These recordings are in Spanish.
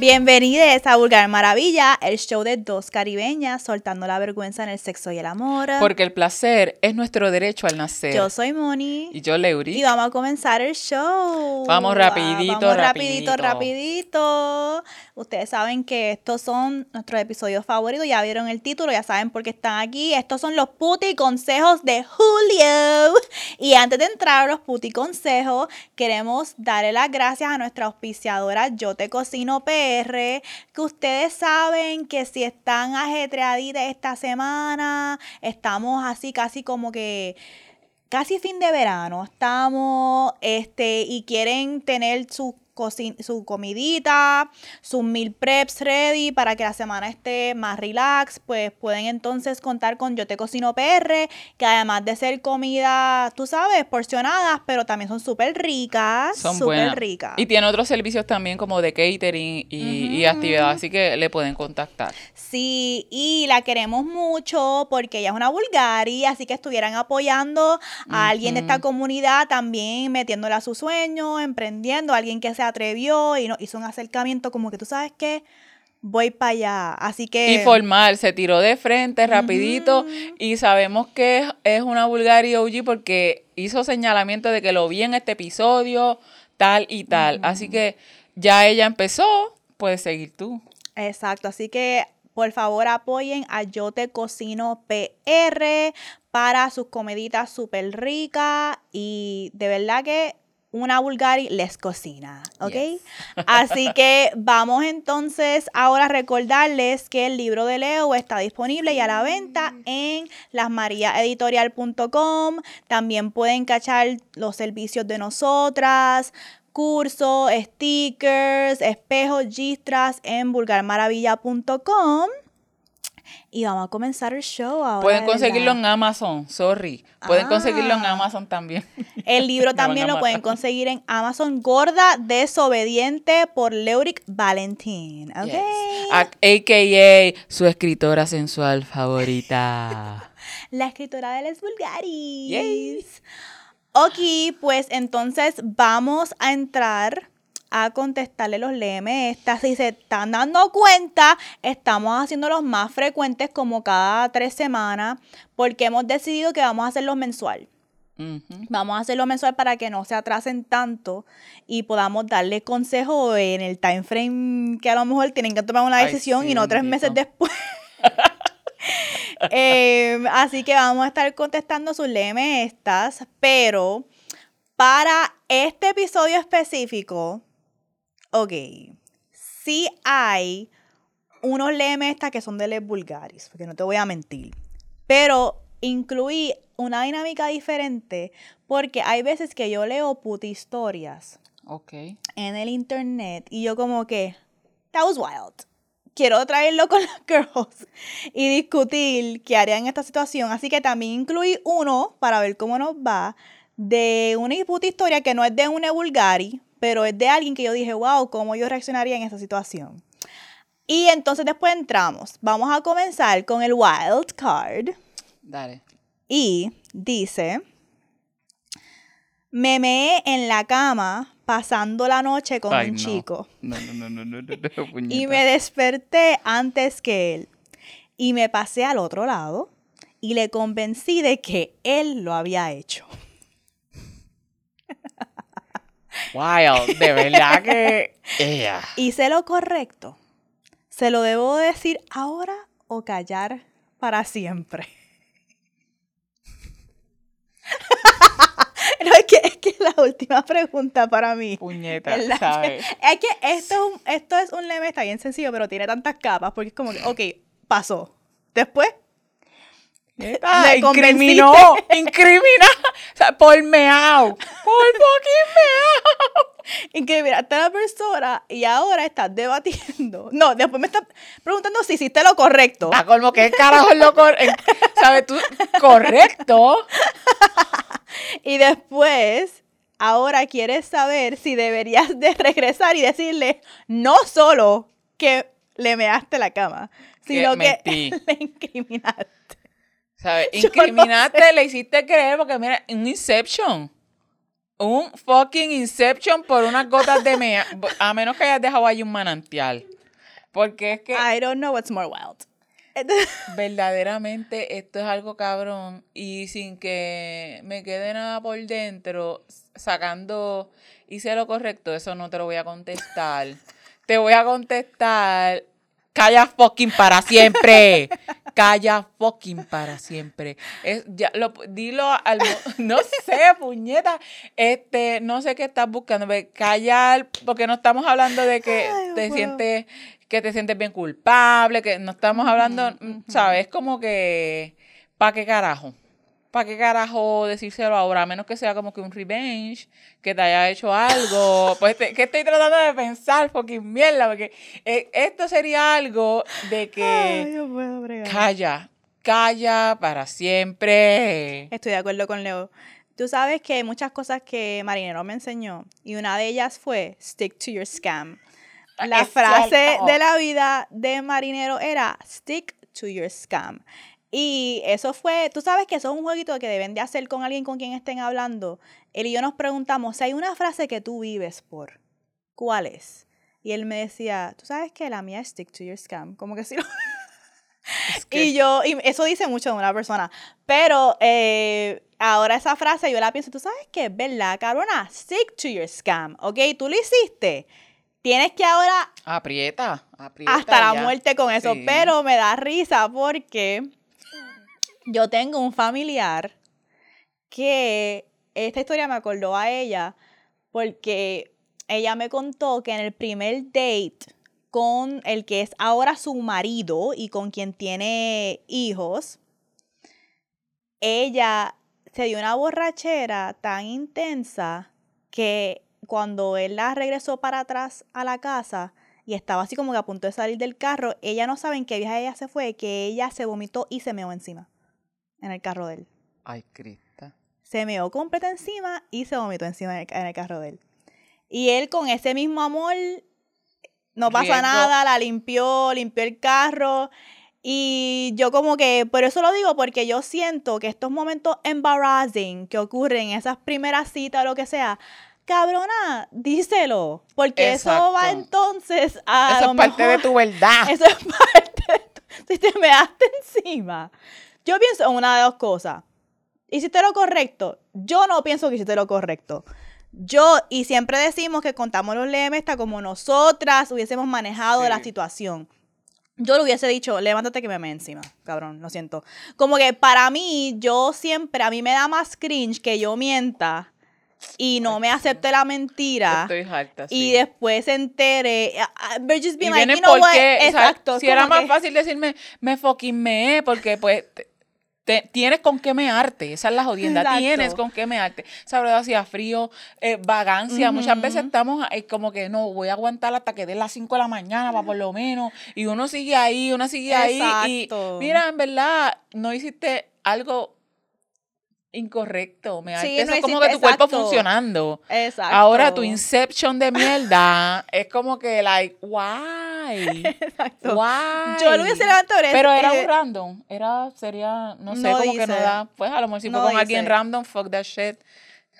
Bienvenidos a Vulgar Maravilla, el show de dos caribeñas soltando la vergüenza en el sexo y el amor. Porque el placer es nuestro derecho al nacer. Yo soy Moni. Y yo Leuri. Y vamos a comenzar el show. Vamos rapidito, Vamos rapidito. rapidito. Ustedes saben que estos son nuestros episodios favoritos. Ya vieron el título, ya saben por qué están aquí. Estos son los puti consejos de Julio. Y antes de entrar a los puti consejos, queremos darle las gracias a nuestra auspiciadora Yo Te Cocino Que ustedes saben que si están ajetreaditas esta semana, estamos así casi como que casi fin de verano estamos, este, y quieren tener su, coci- su comidita, sus meal preps ready para que la semana esté más relax, pues pueden entonces contar con Yo Te Cocino PR, que además de ser comida, tú sabes, porcionadas, pero también son súper ricas, Son súper ricas. Y tiene otros servicios también como de catering y, y actividad, así que le pueden contactar. Sí, y la queremos mucho porque ella es una Bulgari, así que estuvieran apoyando a alguien de esta comunidad también metiéndole a su sueño, emprendiendo, alguien que se atrevió y no hizo un acercamiento como que tú sabes que voy para allá. Así que Y formal, se tiró de frente rapidito y sabemos que es, es una Bulgari OG porque hizo señalamiento de que lo vi en este episodio, tal y tal. Así que ya ella empezó, puedes seguir tú. Exacto, así que por favor apoyen a Yo Te Cocino PR para sus comeditas súper ricas y de verdad que una Bulgari les cocina, ¿ok? Yes. Así que vamos entonces ahora a recordarles que el libro de Leo está disponible y a la venta en lasmariaeditorial.com. También pueden cachar los servicios de nosotras, cursos, stickers, espejos, gistras en vulgarmaravilla.com. Y vamos a comenzar el show ahora. Pueden de conseguirlo en Amazon, sorry. Pueden conseguirlo en Ah. Amazon también. El libro también lo pueden conseguir en Amazon. Gorda Desobediente por Leuric Valentín. ¿Ok? Yes. A- AKA su escritora sensual favorita. La escritora de Les Vulgaris. Yay. Ok, pues entonces vamos a entrar a contestarle los LM estas. Si se están dando cuenta, estamos haciéndolos más frecuentes como cada tres semanas porque hemos decidido que vamos a hacerlos mensual. Vamos a hacerlo mensual para que no se atrasen tanto y podamos darle consejo en el time frame que a lo mejor tienen que tomar una Ay, decisión sí, y no tres meses después. Em, así que vamos a estar contestando sus LM estas, pero para este episodio específico, ok, sí hay unos LM estas que son de Les Vulgaris, porque no te voy a mentir. Pero incluí una dinámica diferente porque hay veces que yo leo puti historias Ok. en el internet y yo como que, that was wild. Quiero traerlo con las girls y discutir qué harían en esta situación. Así que también incluí uno para ver cómo nos va de una puta historia que no es de una Bulgari, pero es de alguien que yo dije, wow, cómo yo reaccionaría en esta situación. Y entonces después entramos. Vamos a comenzar con el wild card. Dale. Y dice, me meé en la cama pasando la noche con Ay, un no. chico No, no, no, no, no, no, no, y me desperté antes que él. Y me pasé al otro lado y le convencí de que él lo había hecho. Wild, de verdad que. Ella. Hice lo correcto. ¿Se lo debo decir ahora o callar para siempre? no, es que, es que la última pregunta para mí. Puñeta. ¿sabes? Es que esto, es un- esto es un lema, está bien sencillo, pero tiene tantas capas, porque es como que, ok, pasó. Después, Ah, Me incriminó, incriminó. O sea, por meao. Por fucking meao. incriminaste a la persona y ahora estás debatiendo. No, después me estás preguntando si hiciste lo correcto. Ah, colmo, ¿qué carajo es lo correcto? ¿Sabes tú? Correcto. Y después, ahora quieres saber si deberías de regresar y decirle no solo que le measte la cama, sino que, le incriminaste. ¿Sabes? No Incriminaste, le hiciste creer porque mira, un Inception. Un fucking Inception por unas gotas de mea. A menos que hayas dejado ahí un manantial. Porque es que I don't know what's more wild. verdaderamente esto es algo cabrón y sin que me quede nada por dentro, sacando, hice lo correcto, eso no te lo voy a contestar. te voy a contestar, calla fucking para siempre. Calla fucking para siempre. Es, ya, lo, dilo al, no sé, puñeta, este, no sé qué estás buscando, callar, porque no estamos hablando de que Ay, te sientes que te sientes bien culpable, que no estamos hablando, mm, ¿sabes? Como que, ¿para qué carajo? ¿Para qué carajo decírselo ahora? A menos que sea como que un revenge, que te haya hecho algo. Pues, te- ¿qué estoy tratando de pensar? Fucking mierda, porque eh, esto sería algo de que Ay, no puedo calla, calla para siempre. Estoy de acuerdo con Leo. Tú sabes que hay muchas cosas que Marinero me enseñó y una de ellas fue stick to your scam. La Es frase cierto. de la vida de Marinero era stick to your scam. Y eso fue, tú sabes que eso es un jueguito que deben de hacer con alguien con quien estén hablando. Él y yo nos preguntamos si hay una frase que tú vives por. ¿Cuál es? Y él me decía, tú sabes que la mía es stick to your scam. Como que si lo Es que- y yo, y eso dice mucho de una persona. Pero eh, ahora esa frase yo la pienso, tú sabes que es verdad, cabrona, stick to your scam, ¿ok? Tú lo hiciste. Tienes que ahora aprieta, aprieta. hasta la ya. muerte con eso. Sí. Pero me da risa porque yo tengo un familiar que esta historia me acordó a ella porque ella me contó que en el primer date con el que es ahora su marido y con quien tiene hijos, ella se dio una borrachera tan intensa que cuando él la regresó para atrás a la casa y estaba así como que a punto de salir del carro, ella no sabe en qué viaje ella se fue, que ella se vomitó y se meó encima en el carro de él. Ay, Crista. Se meó completa encima y se vomitó encima en el, en el carro de él. Y él con ese mismo amor, no pasa Riesgo. nada, la limpió, limpió el carro. Y yo como que, por eso lo digo, porque yo siento que estos momentos embarrassing que ocurren en esas primeras citas o lo que sea, cabrona, díselo. Porque eso va entonces a Eso es parte de tu verdad. eso es parte de tu- Si te me daste encima. Yo pienso en una de dos cosas. Hiciste lo correcto. Yo no pienso que hiciste lo correcto. Yo, y siempre decimos que contamos los lemes está como nosotras hubiésemos manejado la situación. Yo le hubiese dicho, levántate que me me encima, cabrón, lo siento. Como que para mí, yo siempre, a mí me da más cringe que yo mienta y no me acepte la mentira Estoy harta, y sí. después se entere. just Y like, you know what? porque, o sea, Exacto. si era más que- fácil decirme, me fucking meé, porque pues te- tienes con qué mearte, esa es la jodienda, Exacto. tienes con qué mearte. Esa verdad hacía frío, eh, vagancia, muchas veces estamos eh, como que no, voy a aguantar hasta que den las 5 de la mañana, para por lo menos, y uno sigue ahí, uno sigue ahí, y mira, en verdad, no hiciste algo incorrecto, me Sí, eso no es como que tu cuerpo exacto. funcionando. Exacto. Ahora tu inception de mierda es como que, like, why? Exacto. Why? Yo lo hubiese levantado. Pero era eh, un random. Era, sería, no sé, No como que no da. Pues a lo mejor si No fue con alguien dice. random, fuck that shit.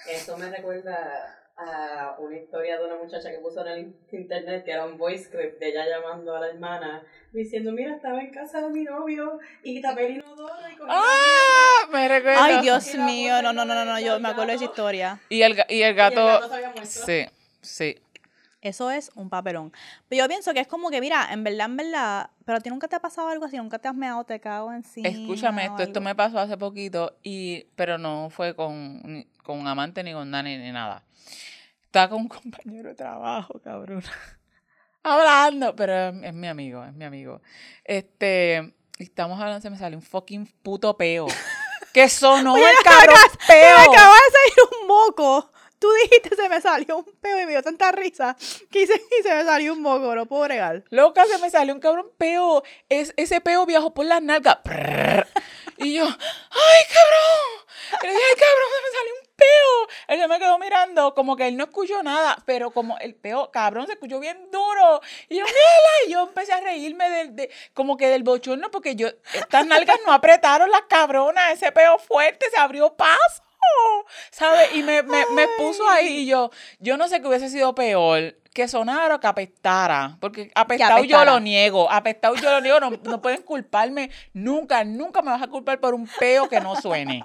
Eso me recuerda a una historia de una muchacha que puso en el in- internet que era un voice script de ella llamando a la hermana diciendo, mira, estaba en casa de mi novio y tapé el inodoro y cogí ¡Ah! Me recuerdo. Ay, Dios mío, no, no, no, no, no, yo me acuerdo de esa gato. historia. Y el, y el mierda". Y el gato. gato se había muerto. Sí, sí. Eso es un papelón. Pero yo pienso que es como que, mira, en verdad, en verdad, pero a ti nunca te ha pasado algo así, nunca te has meado, te cago encima. Escúchame esto, esto me pasó hace poquito, y, pero no fue con, con un amante, ni con Dani, ni nada. Estaba con un compañero de trabajo, cabrón. Hablando, pero es, mi amigo, es mi amigo. Este, y estamos hablando, se me salió un fucking puto peo. Que sonó el cabrón Me peo. acaba de salir un moco. Tú dijiste se me salió un peo y me dio tanta risa que hice y se me salió un moco, no puedo bregar. Loca, se me salió un cabrón peo. Es, ese peo viajó por las nalgas. Y yo, ¡ay, cabrón! Y le dije, ¡ay, cabrón, se me salió un peo! Él se me quedó mirando, como que él no escuchó nada, pero como el peo, cabrón, se escuchó bien duro. Y yo, ¡mírala! Y yo empecé a reírme del, de, como que del bochorno, porque yo, estas nalgas no apretaron las cabronas, ese peo fuerte se abrió paso. ¿sabes? Y me, me, me puso ahí y yo, yo no sé qué hubiese sido peor, que sonara o que apestara, porque apestado yo lo niego, apestado yo lo niego, no, no pueden culparme nunca, nunca me vas a culpar por un peo que no suene.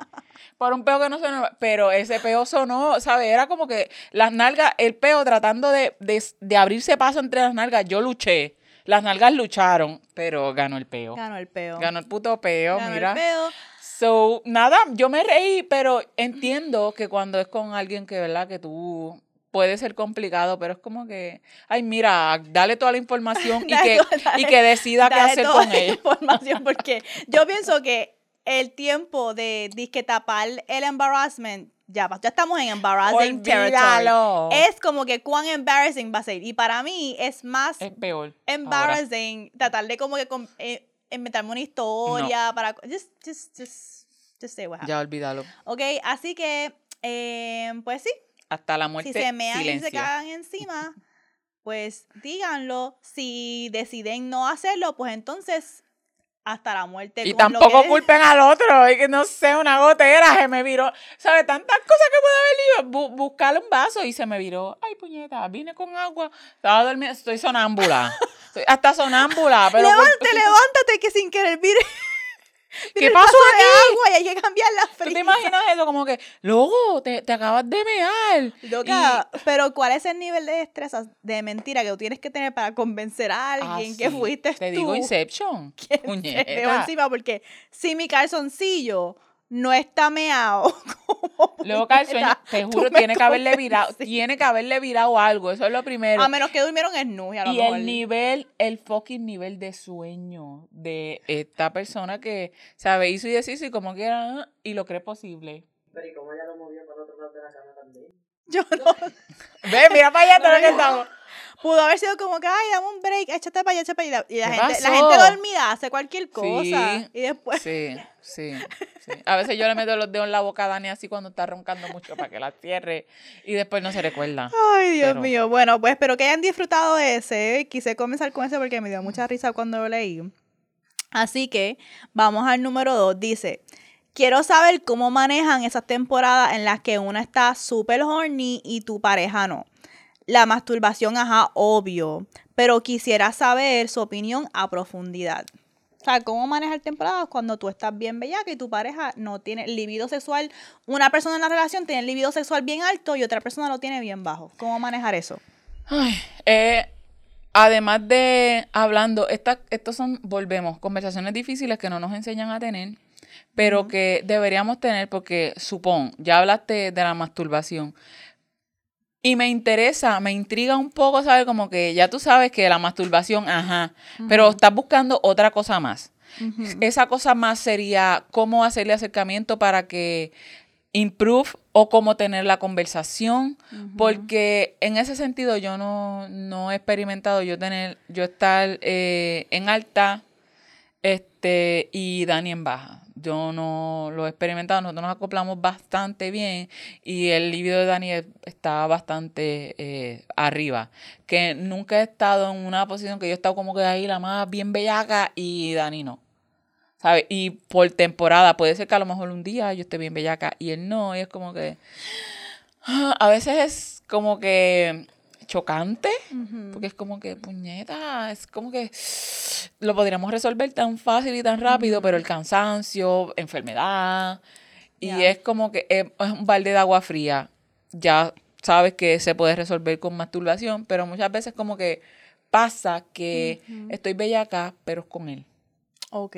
Por un peo que no suene, pero ese peo sonó, ¿sabes? Era como que las nalgas, el peo tratando de, de, de abrirse paso entre las nalgas, yo luché. Las nalgas lucharon, pero ganó el peo. Ganó el peo. Ganó el puto peo, Ganó mira. el peo. So, nada, yo me reí, pero entiendo que cuando es con alguien que, ¿verdad? Que tú puede ser complicado, pero es como que, ay, mira, dale toda la información y, Dale que, dale- y que decida qué Dale hacer toda con la ella. información porque yo pienso que el tiempo de disque tapar el embarrassment ya. Ya estamos en embarrassing territory. Olvídalo. Es como que cuán embarrassing va a ser. Y para mí es más Es peor. ahora. embarrassing tratar de como que eh, inventarme una historia para just just just just say what happened. Ya olvídalo. Ok, así que eh, pues sí, Hasta la muerte, si se mean y se silencio. cagan encima, pues díganlo. Si deciden no hacerlo, pues entonces hasta la muerte. Y tampoco que- culpen al otro, y que no sé, una gotera se me viró. ¿Sabes? Tantas cosas que puede haber ido. Bu- buscarle un vaso y se me viró. Ay, puñeta, vine con agua. Estaba durmiendo, estoy sonámbula. Estoy hasta sonámbula, pero. por- Levántate, levántate, que sin querer vire. ¿Qué pasó vaso de aquí? agua y hay que cambiar la ¿Tú frisa. te imaginas eso? Como que, luego, te, te acabas de mear. Loca, pero ¿cuál es el nivel de destreza de mentira que tú tienes que tener para convencer a alguien Ah, que sí. fuiste Te tú? digo Inception. que Puñeta. encima porque si mi calzoncillo no está meado Loca, el sueño, te juro, tiene que haberle virado, tiene que haberle virado algo. Eso es lo primero. A menos que durmieron en nu y a lo Y mejor. el nivel, el fucking nivel de sueño de esta persona que, sabe, hizo y deshizo y como quiera, y lo cree posible. Pero ¿y cómo ella lo movió para el otro lado de la cama también? Yo no. Ve, mira para allá todo lo que estamos. Pudo haber sido como que, ay, dame un break, échate para allá, échate para allá. Y la ¿Qué gente, la gente dormida hace cualquier cosa. Sí. Y después. Sí, sí, sí. A veces yo le meto los dedos en la boca a Dani así cuando está roncando mucho para que la cierre y después no se recuerda. Ay, Dios Pero- mío. Bueno, pues espero que hayan disfrutado de ese. Quise comenzar con ese porque me dio mucha risa cuando lo leí. Así que vamos al número dos. Dice, quiero saber cómo manejan esas temporadas en las que una está súper horny y tu pareja no. La masturbación, ajá, obvio. Pero quisiera saber su opinión a profundidad. O sea, cómo manejar temporadas cuando tú estás bien bellaca y tu pareja no tiene libido sexual. Una persona en la relación tiene el libido sexual bien alto y otra persona lo tiene bien bajo. ¿Cómo manejar eso? Ay, eh, además de hablando, estas estos son, volvemos, conversaciones difíciles que no nos enseñan a tener, pero que deberíamos tener porque, supón, ya hablaste de la masturbación. Y me interesa, me intriga un poco saber como que ya tú sabes que la masturbación, ajá, pero estás buscando otra cosa más. Esa cosa más sería cómo hacerle acercamiento para que improve o cómo tener la conversación, porque en ese sentido yo no, no he experimentado yo tener, yo estar eh, en alta este y Dani en baja. Yo no lo he experimentado, nosotros nos acoplamos bastante bien y el libido de Dani es- está bastante eh, arriba. Que nunca he estado en una posición que yo he estado como que ahí la más bien bellaca y Dani no. ¿Sabes? Y por temporada, puede ser que a lo mejor un día yo esté bien bellaca y él no, y es como que. A veces es como que chocante, porque es como que, puñeta, es como que lo podríamos resolver tan fácil y tan rápido, pero el cansancio, enfermedad, y es como que es, es un balde de agua fría. Ya sabes que se puede resolver con masturbación, pero muchas veces como que pasa que estoy bellaca, pero es con él. Ok.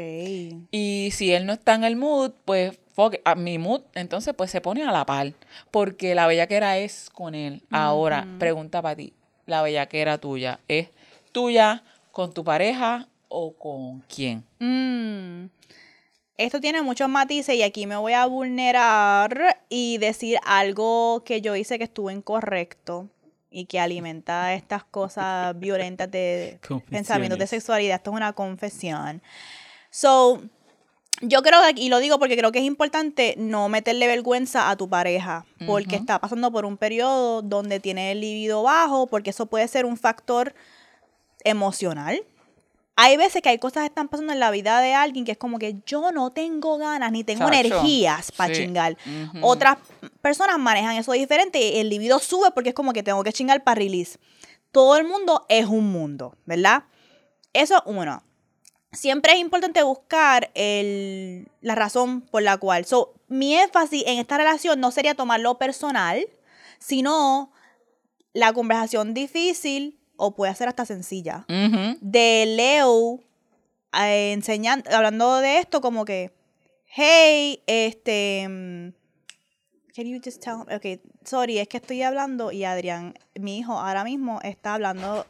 Y si él no está en el mood, pues fuck a mi mood, entonces pues se pone a la par. Porque la bellaquera es con él. Ahora, pregunta para ti. La bellaquera tuya, ¿es tuya con tu pareja o con quién? Mm. Esto tiene muchos matices y aquí me voy a vulnerar y decir algo que yo hice que estuvo incorrecto y que alimenta estas cosas violentas de pensamientos de sexualidad. Esto es una confesión. So, yo creo y lo digo porque creo que es importante no meterle vergüenza a tu pareja, porque Ujú. está pasando por un periodo donde tiene el libido bajo, porque eso puede ser un factor emocional hay veces que hay cosas que están pasando en la vida de alguien que es como que yo no tengo ganas ni tengo Chacho, energías para sí. chingar. Ujú. Otras personas manejan eso diferente y el libido sube porque es como que tengo que chingar para release. Todo el mundo es un mundo, ¿verdad? Eso uno. Siempre es importante buscar el- la razón por la cual. So, mi énfasis en esta relación no sería tomarlo personal, sino la conversación difícil o puede ser hasta sencilla de Leo eh, enseñando, hablando de esto como que, hey, este, mm, can you just tell, ok, sorry, es que estoy hablando y Adrián, mi hijo ahora mismo está hablando,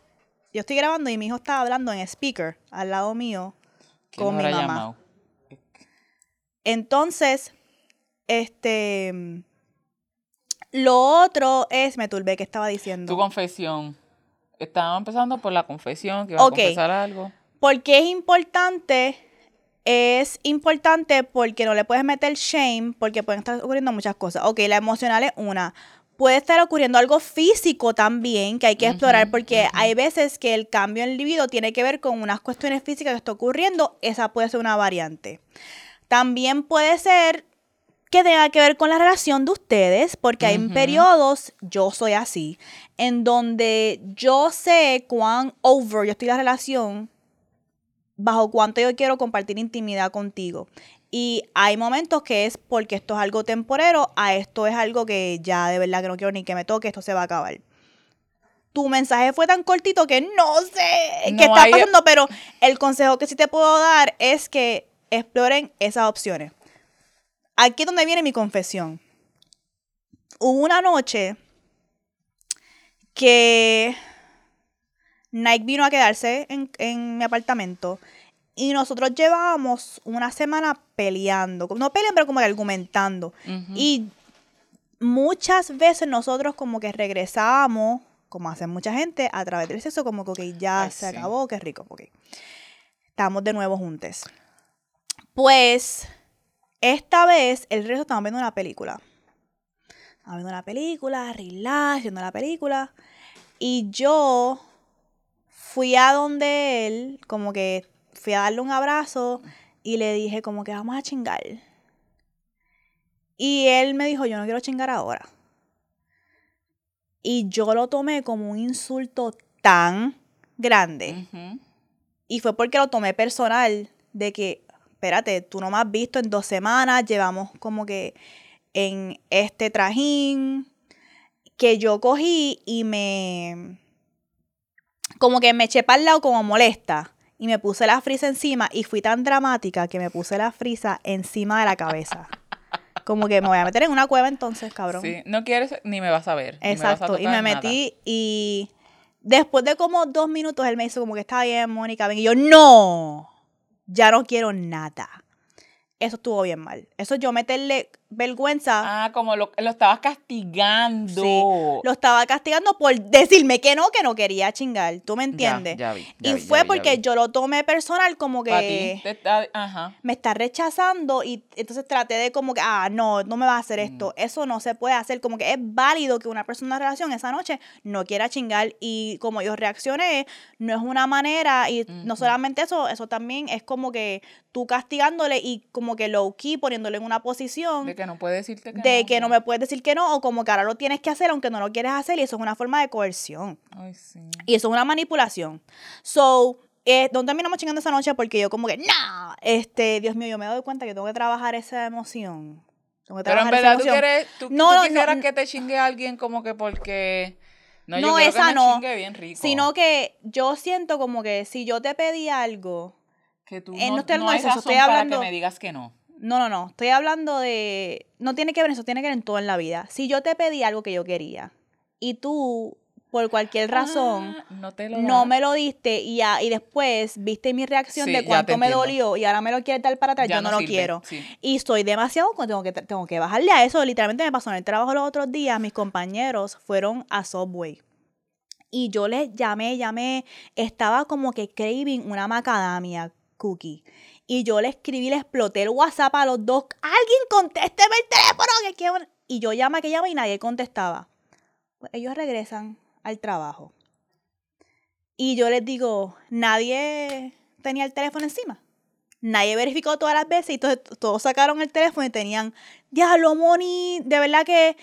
yo estoy grabando y mi hijo está hablando en speaker al lado mío ¿Quién con mi mamá. llamado? Entonces, este, lo otro es, me turbé, ¿qué estaba diciendo? Tu confesión. Estábamos empezando por la confesión, que iba Ok. a confesar algo. ¿Por qué es importante? Es importante porque no le puedes meter shame, porque pueden estar ocurriendo muchas cosas. Ok, la emocional es una. Puede estar ocurriendo algo físico también que hay que explorar, porque hay veces que el cambio en el libido tiene que ver con unas cuestiones físicas que está ocurriendo. Esa puede ser una variante. También puede ser que tenga que ver con la relación de ustedes, porque hay periodos, yo soy así, en donde yo sé cuán over yo estoy la relación, bajo cuánto yo quiero compartir intimidad contigo. Y hay momentos que es porque esto es algo temporero, a esto es algo que ya de verdad que no quiero ni que me toque, esto se va a acabar. Tu mensaje fue tan cortito que no sé No qué está hay- pasando, pero el consejo que sí te puedo dar es que exploren esas opciones. Aquí es donde viene mi confesión. Hubo una noche que Nike vino a quedarse en, en mi apartamento y nosotros llevábamos una semana peleando. No peleando, pero como que argumentando. Y muchas veces nosotros como que regresábamos, como hace mucha gente, a través del sexo, como que ok, ya Ay, se sí. acabó, qué rico, ok. Estamos de nuevo juntos. Pues, esta vez, el resto estamos viendo una película. Estamos viendo una película, relax, viendo la película. Y yo fui a donde él, como que fui a darle un abrazo y le dije como que vamos a chingar. Y él me dijo, yo no quiero chingar ahora. Y yo lo tomé como un insulto tan grande. Y fue porque lo tomé personal de que, espérate, tú no me has visto en dos semanas, llevamos como que en este trajín que yo cogí y me, como que me eché para el lado como molesta. Y me puse la frisa encima y fui tan dramática que me puse la frisa encima de la cabeza. Como que me voy a meter en una cueva entonces, cabrón. Sí, no quieres ni me vas a ver. me a Exacto, y me nada. metí y después de como dos minutos él me hizo como que está bien, Mónica, ven. Y yo, no, ya no quiero nada. Eso estuvo bien mal. Eso yo meterle vergüenza, Ah, como lo, lo estabas castigando. Sí, lo estaba castigando por decirme que no, que no quería chingar. ¿Tú me entiendes? ya vi, ya y vi, ya fue vi, porque yo lo tomé personal como que ti está- ajá. me está rechazando y entonces traté de como que, ah, no, no me va a hacer esto. Eso no se puede hacer. Como que es válido que una persona una relación esa noche no quiera chingar y como yo reaccioné, no es una manera y no solamente eso, eso también es como que tú castigándole y como que low key poniéndole en una posición De que no puede decirte que de no. que no me puedes decir que no o como que ahora lo tienes que hacer aunque no lo quieres hacer y eso es una forma de coerción. Ay, sí. Y eso es una manipulación. So, eh, ¿dónde terminamos chingando esa noche? Porque yo como que, no, este, Dios mío, yo me doy cuenta que tengo que trabajar esa emoción. Tengo que Pero en trabajar esa verdad tú quieres, tú, No, tú no, quisieras no. que te chingue alguien como que porque... No, yo No, esa que me no. chingue bien rico. Sino que yo siento como que si yo te pedí algo, que tú eh, no, no estoy no hay razón estoy para hablando- que me digas que no. No, no, no, estoy hablando de, no tiene que ver eso, tiene que ver en todo en la vida. Si yo te pedí algo que yo quería y tú, por cualquier razón, Ah, no te lo no me lo diste y, ya, y después viste mi reacción Sí, de cuánto me dolió y ahora me lo quieres dar para atrás, Ya yo no, lo quiero. sí. Y soy demasiado, tengo que, tengo que bajarle a eso. Literalmente me pasó en el trabajo los otros días, mis compañeros fueron a Subway. Y yo les llamé, llamé, estaba como que craving una macadamia cookie. Y yo le escribí, le exploté el WhatsApp a los dos. Alguien contésteme el teléfono. Que quiero... Y yo llama, que llama y nadie contestaba. Pues ellos regresan al trabajo. Y yo les digo, nadie, tenía el teléfono encima. Nadie verificó todas las veces y entonces t- todos sacaron el teléfono y tenían, diablo, Moni, de verdad que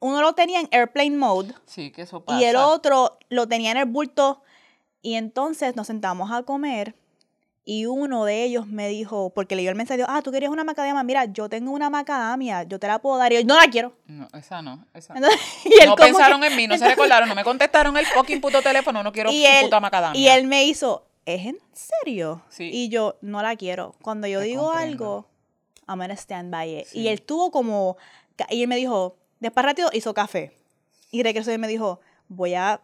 uno lo tenía en airplane mode Sí, que eso pasa. y el otro lo tenía en el bulto. Y entonces nos sentamos a comer y uno de ellos me dijo, porque leyó el mensaje, dijo, ah, tú querías una macadamia, mira, yo tengo una macadamia, yo te la puedo dar. Y yo, no la quiero. No, esa no, esa. Entonces, y él no pensaron que- en mí, no se recordaron, no me contestaron el fucking puto teléfono, no quiero él, puta macadamia. y él me hizo, ¿es en serio? Sí. Y yo, no la quiero. Cuando yo Te digo comprendo. algo, I'm gonna stand by it. Sí. Y él tuvo como, y él me dijo, después rápido hizo café. Y regresó y me dijo, voy a,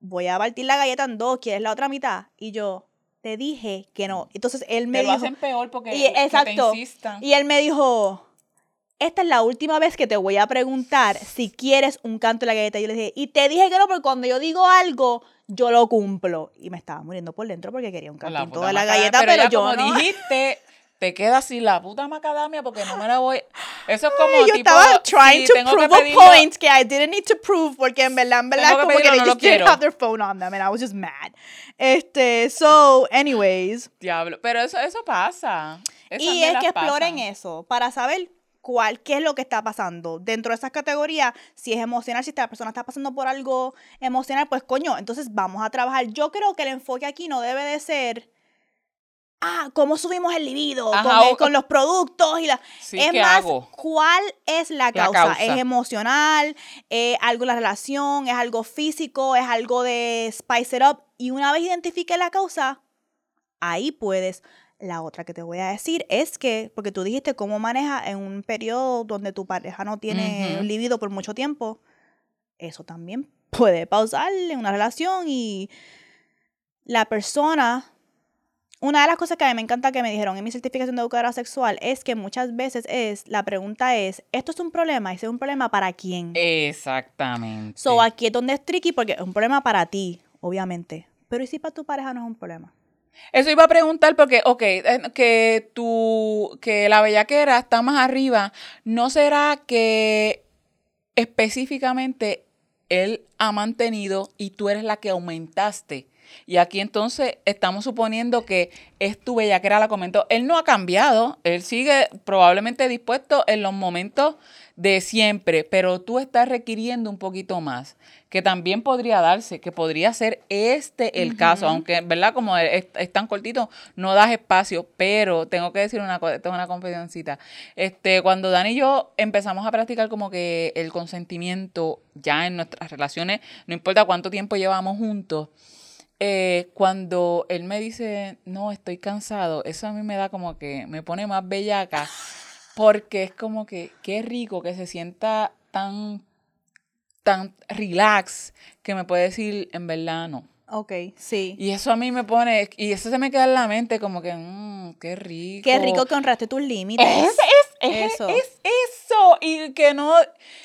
voy a partir la galleta en dos, ¿quieres la otra mitad? Y yo, te dije que no. Entonces él me Te lo dijo, hacen peor porque y, que te exacto. Y él me dijo, esta es la última vez que te voy a preguntar si quieres un canto de la galleta. Y yo le dije, y te dije que no, porque cuando yo digo algo, yo lo cumplo. Y me estaba muriendo por dentro porque quería un puta de la galleta, pero, ya yo como no. dijiste, te quedas sin la puta macadamia porque no me la voy. Eso es como Ay, yo tipo, estaba trying to tengo prove que a pedirlo- point que I didn't need to prove porque en verdad, en verdad, como que pedirlo, no just didn't have their phone on them and I was just mad. Este, so, anyways. Diablo, pero eso, eso pasa. Esas Y es que exploren pasan. eso para saber cuál, qué es lo que está pasando. Dentro de esas categorías, si es emocional, si esta persona está pasando por algo emocional, pues coño, entonces vamos a trabajar. Yo creo que el enfoque aquí no debe de ser, ah, ¿cómo subimos el libido Ajá, con, el- o- con los productos y la... Sí, es ¿qué más, hago? ¿cuál es la La causa? causa. ¿Es emocional? ¿Es algo en la relación? ¿Es algo físico? ¿Es algo de spice it up? Y una vez identifique la causa, ahí puedes. La otra que te voy a decir es que, porque tú dijiste cómo maneja en un periodo donde tu pareja no tiene Ujú. libido por mucho tiempo, eso también puede pausar en una relación y la persona una de las cosas que a mí me encanta que me dijeron en mi certificación de educadora sexual es que muchas veces es, la pregunta es, ¿esto es un problema? ¿Y si es un problema para quién? Exactamente. So aquí es donde es tricky porque es un problema para ti, obviamente. Pero ¿y si para tu pareja no es un problema? Eso iba a preguntar porque, ok, eh, que tu, que la bellaquera está más arriba, ¿no será que específicamente él ha mantenido y tú eres la que aumentaste? Y aquí entonces estamos suponiendo que es tu bellaquera la comentó. Él no ha cambiado, él sigue probablemente dispuesto en los momentos de siempre, pero tú estás requiriendo un poquito más, que también podría darse, que podría ser este el caso, aunque, ¿verdad? Como es, es tan cortito, no das espacio, pero tengo que decir una cosa, tengo una confesioncita. Este, cuando Dani y yo empezamos a practicar como que el consentimiento ya en nuestras relaciones, no importa cuánto tiempo llevamos juntos, eh, cuando él me dice, no, estoy cansado, eso a mí me da como que, me pone más bellaca, porque es como que, qué rico que se sienta tan, tan relax, que me puede decir, en verdad, no. Ok, sí. Y eso a mí me pone, y eso se me queda en la mente como que, mmm, qué rico. Qué rico que honraste tus límites. Es, es, es, Eso. es eso. Y que no,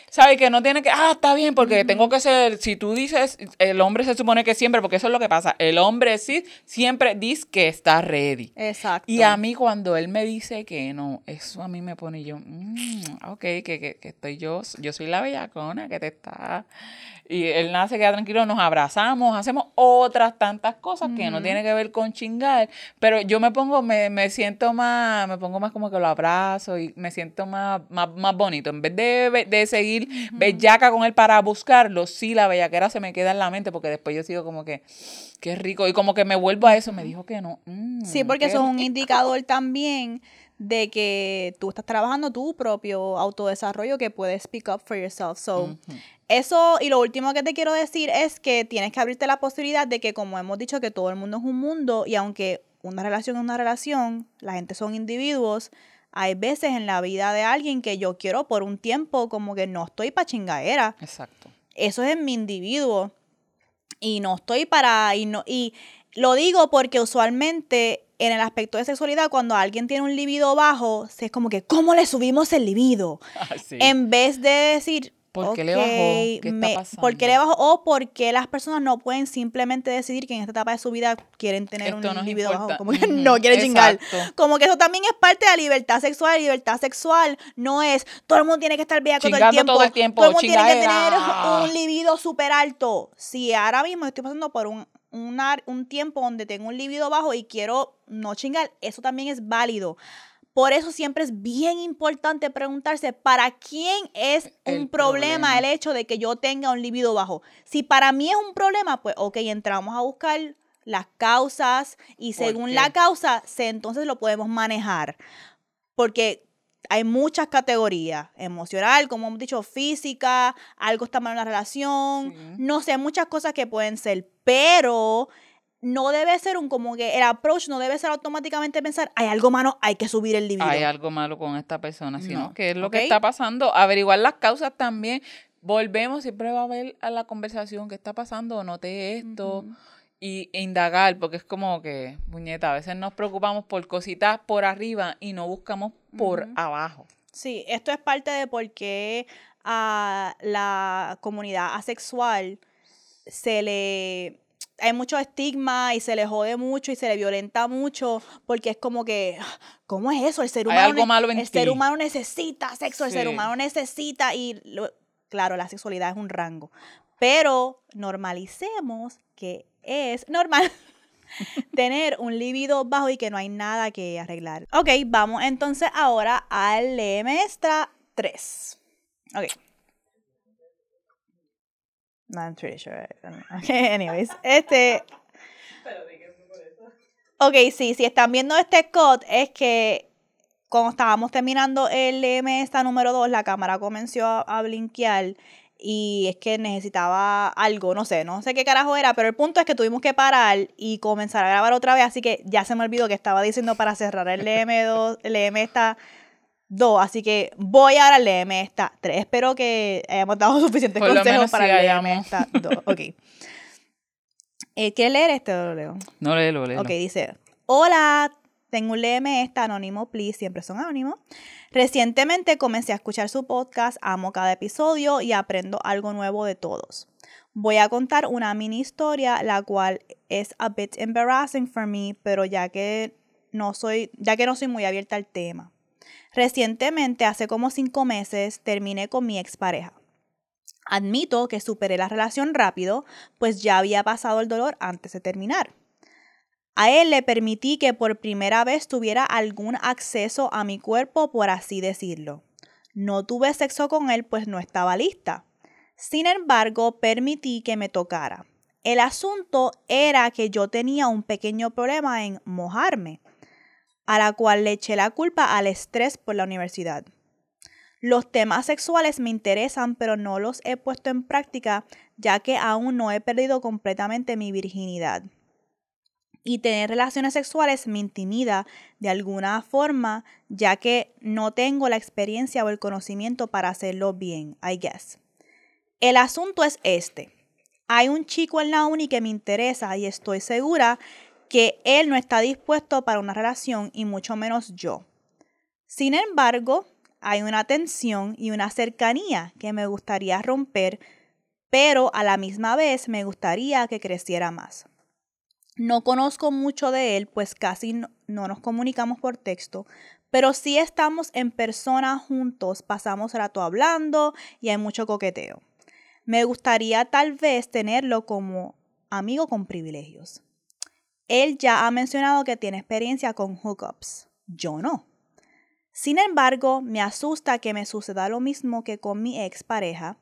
¿sabes? Que no tiene que, ah, está bien, porque tengo que ser, si tú dices, el hombre se supone que siempre, porque eso es lo que pasa, el hombre sí siempre dice que está ready. Exacto. Y a mí cuando él me dice que no, eso a mí me pone yo, mm, ok, que, que, que estoy yo, yo soy la bellacona que te está... Y él nada se queda tranquilo, nos abrazamos, hacemos otras tantas cosas que no tiene que ver con chingar, pero yo me pongo, me, me siento más, me pongo más como que lo abrazo y me siento más, más, más bonito. En vez de, de seguir bellaca con él para buscarlo, sí, la bellaquera se me queda en la mente porque después yo sigo como que, qué rico, y como que me vuelvo a eso, me dijo que no. mm, Sí, porque eso es un indicador también de que tú estás trabajando tu propio autodesarrollo que puedes speak up for yourself. So, eso, y lo último que te quiero decir es que tienes que abrirte la posibilidad de que, como hemos dicho, que todo el mundo es un mundo y aunque una relación es una relación, la gente son individuos, hay veces en la vida de alguien que yo quiero por un tiempo como que no estoy para chingadera Exacto. eso es en mi individuo y no estoy para y no y lo digo porque usualmente en el aspecto de sexualidad cuando alguien tiene un libido bajo es como que cómo le subimos el libido Sí. en vez de decir ¿Por qué le "Ok, bajó? ¿Qué está me- pasando?" ¿Por qué le bajó? O porque las personas no pueden simplemente decidir que en esta etapa de su vida quieren tener Esto un libido bajo. Como que no quieren chingar. Como que eso también es parte de la libertad sexual. Libertad sexual no es todo el mundo tiene que estar bellaco todo el tiempo. todo el tiempo, Todo el mundo tiene que tener un libido súper alto. Si ahora mismo estoy pasando por un, un, un tiempo donde tengo un libido bajo y quiero no chingar, eso también es válido. Por eso siempre es bien importante preguntarse para quién es El un problema, problema. el hecho de que yo tenga un libido bajo. Si para mí es un problema, pues ok, entramos a buscar las causas y ¿Por según la causa, se, entonces lo podemos manejar. Porque hay muchas categorías, emocional, como hemos dicho, física, algo está mal en la relación, Sí. no sé, muchas cosas que pueden ser, pero no debe ser un como que el approach no debe ser automáticamente pensar, hay algo malo, hay que subir el libido. Hay algo malo con esta persona, sino No, qué es lo que está pasando, averiguar las causas también. Volvemos, siempre va a haber a la conversación qué está pasando, noté esto. Y e indagar, porque es como que, puñeta, a veces nos preocupamos por cositas por arriba y no buscamos por abajo. Sí, esto es parte de por qué a la comunidad asexual se le hay mucho estigma y se le jode mucho y se le violenta mucho porque es como que ¿cómo es eso? El ser Hay humano algo ne- malo en el ser humano necesita sexo, el ser humano necesita y lo- claro, la sexualidad es un rango, pero normalicemos que es normal tener un libido bajo y que no hay nada que arreglar. Ok, vamos entonces ahora al Extra 3. Ok. No, I'm pretty sure. Ok, anyways. Este. Ok, sí, si están viendo este cut, es que cuando estábamos terminando el Extra número 2, la cámara comenzó a, a blinkear y es que necesitaba algo, no sé, no sé qué carajo era, pero el punto es que tuvimos que parar y comenzar a grabar otra vez, así que ya se me olvidó que estaba diciendo para cerrar el LM2, el LM esta 2, así que voy ahora al LM esta 3. Espero que hayamos dado suficientes Por consejos para sí el LM hayamos. esta 2. Ok. Eh, ¿Quieres leer este o lo leo? No léelo, léelo. Ok, dice, hola, tengo un LM esta anónimo, please, siempre son anónimos. Recientemente comencé a escuchar su podcast, amo cada episodio y aprendo algo nuevo de todos. Voy a contar una mini historia, la cual es a bit embarrassing for me, pero ya que no soy, ya que no soy muy abierta al tema. Recientemente, hace como cinco meses, terminé con mi expareja. Admito que superé la relación rápido, pues ya había pasado el dolor antes de terminar. A él le permití que por primera vez tuviera algún acceso a mi cuerpo, por así decirlo. No tuve sexo con él, pues no estaba lista. Sin embargo, permití que me tocara. El asunto era que yo tenía un pequeño problema en mojarme, a la cual le eché la culpa al estrés por la universidad. Los temas sexuales me interesan, pero no los he puesto en práctica, ya que aún no he perdido completamente mi virginidad y tener relaciones sexuales me intimida de alguna forma, ya que no tengo la experiencia o el conocimiento para hacerlo bien, I guess. El asunto es este. Hay un chico en la uni que me interesa y estoy segura que él no está dispuesto para una relación y mucho menos yo. Sin embargo, hay una tensión y una cercanía que me gustaría romper, pero a la misma vez me gustaría que creciera más. No conozco mucho de él, pues casi no, no, nos comunicamos por texto, pero sí estamos en persona juntos, pasamos rato hablando y hay mucho coqueteo. Me gustaría tal vez tenerlo como amigo con privilegios. Él ya ha mencionado que tiene experiencia con hookups, yo no. Sin embargo, me asusta que me suceda lo mismo que con mi expareja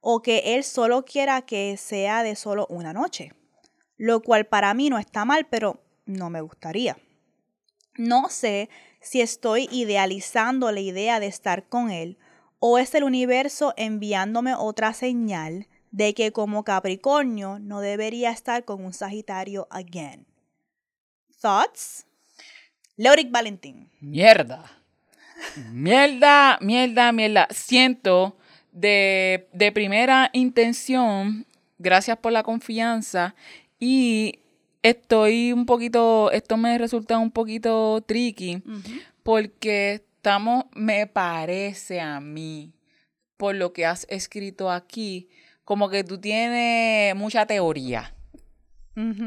o que él solo quiera que sea de solo una noche lo cual para mí no está mal, pero no me gustaría. No sé si estoy idealizando la idea de estar con él o es el universo enviándome otra señal de que como Capricornio no debería estar con un Sagitario again. Thoughts? Leoric Valentín. Mierda. Mierda, mierda, mierda. Siento de, de primera intención, gracias por la confianza y estoy un poquito, esto me resulta un poquito tricky porque estamos, me parece a mí, por lo que has escrito aquí, como que tú tienes mucha teoría.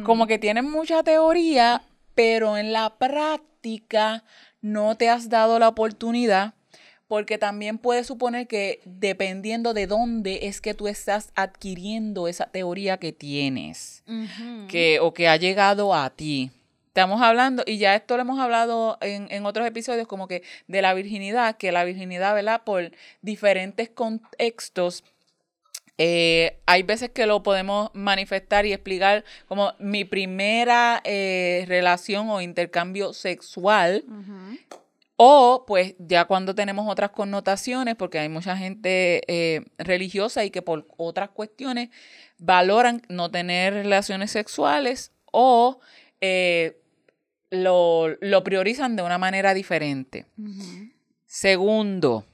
Como que tienes mucha teoría, pero en la práctica no te has dado la oportunidad porque también puede suponer que dependiendo de dónde es que tú estás adquiriendo esa teoría que tienes, que, o que ha llegado a ti. Estamos hablando, y ya esto lo hemos hablado en, en otros episodios, como que de la virginidad, que la virginidad, ¿verdad? Por diferentes contextos, eh, hay veces que lo podemos manifestar y explicar como mi primera eh, relación o intercambio sexual. O pues ya cuando tenemos otras connotaciones, porque hay mucha gente eh, religiosa y que por otras cuestiones valoran no tener relaciones sexuales o lo, lo, priorizan de una manera diferente. Segundo,